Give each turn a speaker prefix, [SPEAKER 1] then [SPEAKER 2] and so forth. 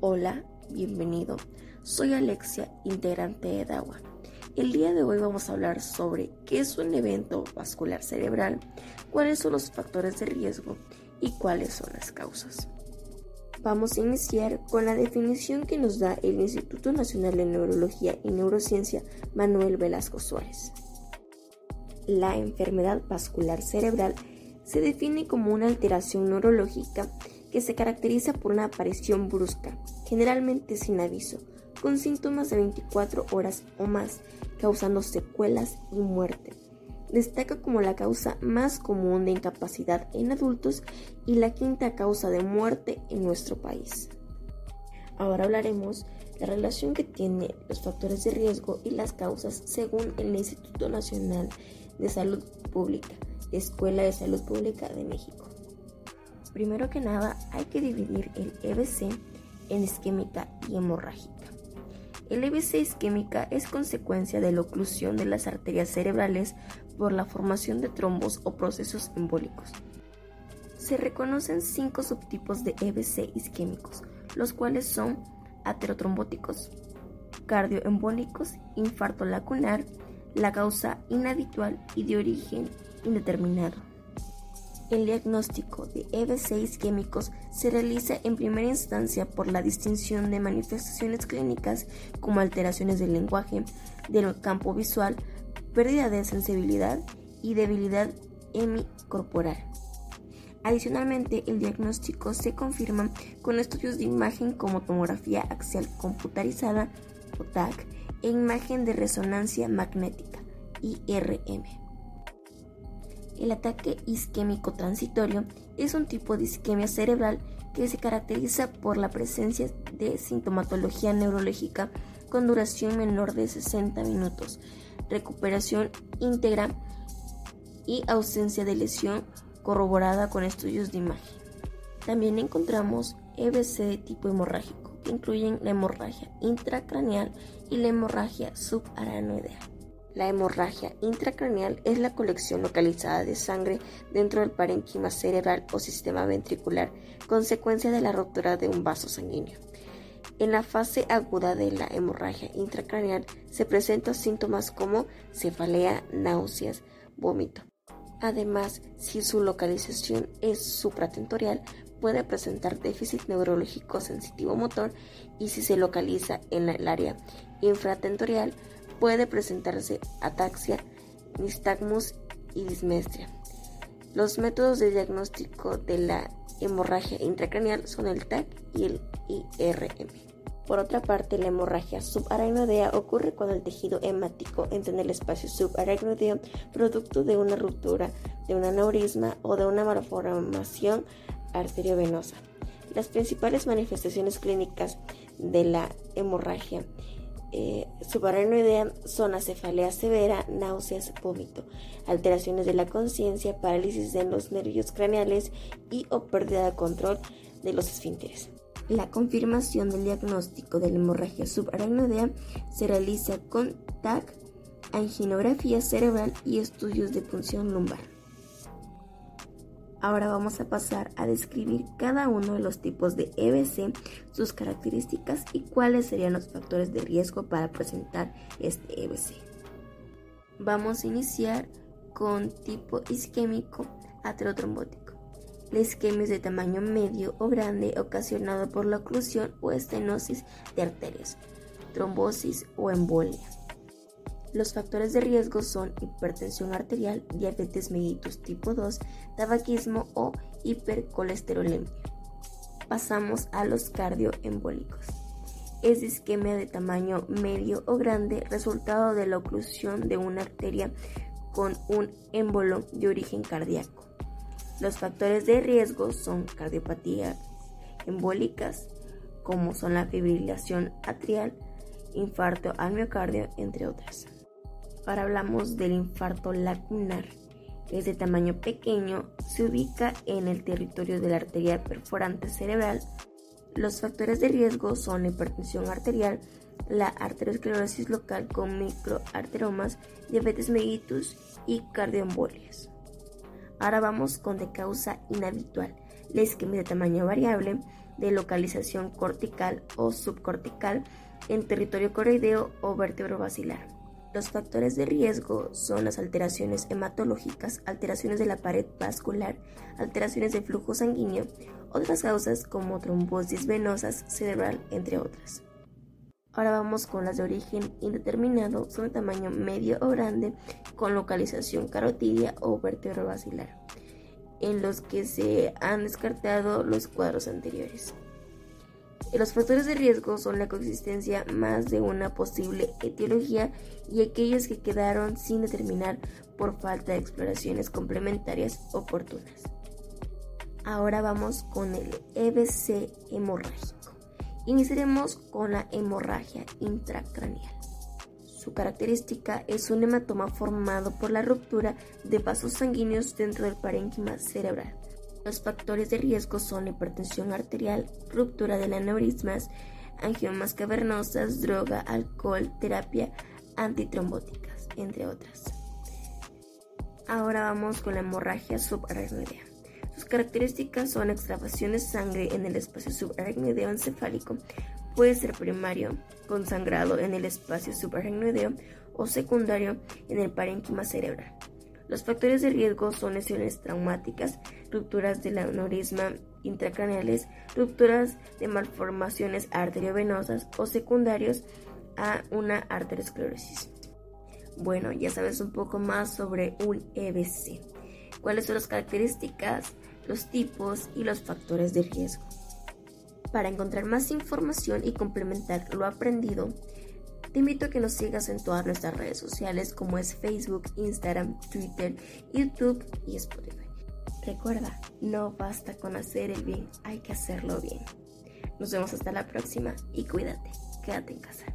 [SPEAKER 1] Hola, bienvenido. Soy Alexia, integrante de DAWA. El día de hoy vamos a hablar sobre qué es un evento vascular cerebral, cuáles son los factores de riesgo y cuáles son las causas. Vamos a iniciar con la definición que nos da el Instituto Nacional de Neurología y Neurociencia Manuel Velasco Suárez. La enfermedad vascular cerebral se define como una alteración neurológica que se caracteriza por una aparición brusca, generalmente sin aviso, con síntomas de 24 horas o más, causando secuelas y muerte. Destaca como la causa más común de incapacidad en adultos y la quinta causa de muerte en nuestro país. Ahora hablaremos de la relación que tienen los factores de riesgo y las causas según el Instituto Nacional de Salud Pública, Escuela de Salud Pública de México. Primero que nada, hay que dividir el EBC en isquémica y hemorrágica. El EBC isquémica es consecuencia de la oclusión de las arterias cerebrales por la formación de trombos o procesos embólicos. Se reconocen cinco subtipos de EBC isquémicos, los cuales son aterotrombóticos, cardioembólicos, infarto lacunar, la causa inhabitual y de origen indeterminado. El diagnóstico de EBC isquémicos se realiza en primera instancia por la distinción de manifestaciones clínicas como alteraciones del lenguaje, del campo visual, pérdida de sensibilidad y debilidad hemicorporal. Adicionalmente, el diagnóstico se confirma con estudios de imagen como tomografía axial computarizada TAC e imagen de resonancia magnética IRM. El ataque isquémico transitorio es un tipo de isquemia cerebral que se caracteriza por la presencia de sintomatología neurológica con duración menor de 60 minutos, recuperación íntegra y ausencia de lesión corroborada con estudios de imagen. También encontramos EBC de tipo hemorrágico, que incluyen la hemorragia intracraneal y la hemorragia subaranoidea. La hemorragia intracraneal es la colección localizada de sangre dentro del parénquima cerebral o sistema ventricular, consecuencia de la ruptura de un vaso sanguíneo. En la fase aguda de la hemorragia intracraneal se presentan síntomas como cefalea, náuseas, vómito. Además, si su localización es supratentorial, puede presentar déficit neurológico sensitivo motor y si se localiza en el área infratentorial, puede presentarse ataxia, nistagmus y dismestria. Los métodos de diagnóstico de la hemorragia intracraneal son el TAC y el IRM. Por otra parte, la hemorragia subaracnoidea ocurre cuando el tejido hemático entra en el espacio subaracnoideo producto de una ruptura de un aneurisma o de una malformación arteriovenosa. Las principales manifestaciones clínicas de la hemorragia eh, subaracnoidea son acefalea severa, náuseas, vómito, alteraciones de la conciencia, parálisis de los nervios craneales y o pérdida de control de los esfínteres. La confirmación del diagnóstico de la hemorragia subaracnoidea se realiza con TAC, anginografía cerebral y estudios de punción lumbar. Ahora vamos a pasar a describir cada uno de los tipos de EBC, sus características y cuáles serían los factores de riesgo para presentar este EBC. Vamos a iniciar con tipo isquémico aterotrombótico. La isquemia es de tamaño medio o grande ocasionado por la oclusión o estenosis de arterias, trombosis o embolia. Los factores de riesgo son hipertensión arterial, diabetes mellitus tipo 2, tabaquismo o hipercolesterolemia. Pasamos a los cardioembólicos. Es isquemia de tamaño medio o grande, resultado de la oclusión de una arteria con un émbolo de origen cardíaco. Los factores de riesgo son cardiopatías embólicas, como son la fibrilación atrial, infarto al miocardio, entre otras. Ahora hablamos del infarto lacunar. Es de tamaño pequeño, se ubica en el territorio de la arteria perforante cerebral. Los factores de riesgo son la hipertensión arterial, la arteriosclerosis local con microarteromas, diabetes mellitus y cardioembolias. Ahora vamos con de causa inhabitual, la isquemia de tamaño variable, de localización cortical o subcortical en territorio coroideo o vértebro basilar. Los factores de riesgo son las alteraciones hematológicas, alteraciones de la pared vascular, alteraciones de flujo sanguíneo, otras causas como trombosis venosas cerebral, entre otras. Ahora vamos con las de origen indeterminado, son de tamaño medio o grande, con localización carotidia o vértebro basilar, en los que se han descartado los cuadros anteriores. Los factores de riesgo son la coexistencia más de una posible etiología y aquellos que quedaron sin determinar por falta de exploraciones complementarias oportunas. Ahora vamos con el EBC hemorrágico. Iniciaremos con la hemorragia intracraneal. Su característica es un hematoma formado por la ruptura de vasos sanguíneos dentro del parénquima cerebral los factores de riesgo son hipertensión arterial, ruptura de aneurismas, angiomas cavernosas, droga, alcohol, terapia antitrombóticas, entre otras. Ahora vamos con la hemorragia subaracnoidea. Sus características son extravasación de sangre en el espacio subaracnoideo encefálico, puede ser primario, con sangrado en el espacio subaracnoideo o secundario en el parénquima cerebral. Los factores de riesgo son lesiones traumáticas, rupturas del aneurisma intracraneales, rupturas de malformaciones arteriovenosas o secundarios a una arteriosclerosis. Bueno, ya sabes un poco más sobre un EBC. ¿Cuáles son las características, los tipos y los factores de riesgo? Para encontrar más información y complementar lo aprendido, te invito a que nos sigas en todas nuestras redes sociales como es Facebook, Instagram, Twitter, YouTube y Spotify. Recuerda, no basta con hacer el bien, hay que hacerlo bien. Nos vemos hasta la próxima y cuídate, quédate en casa.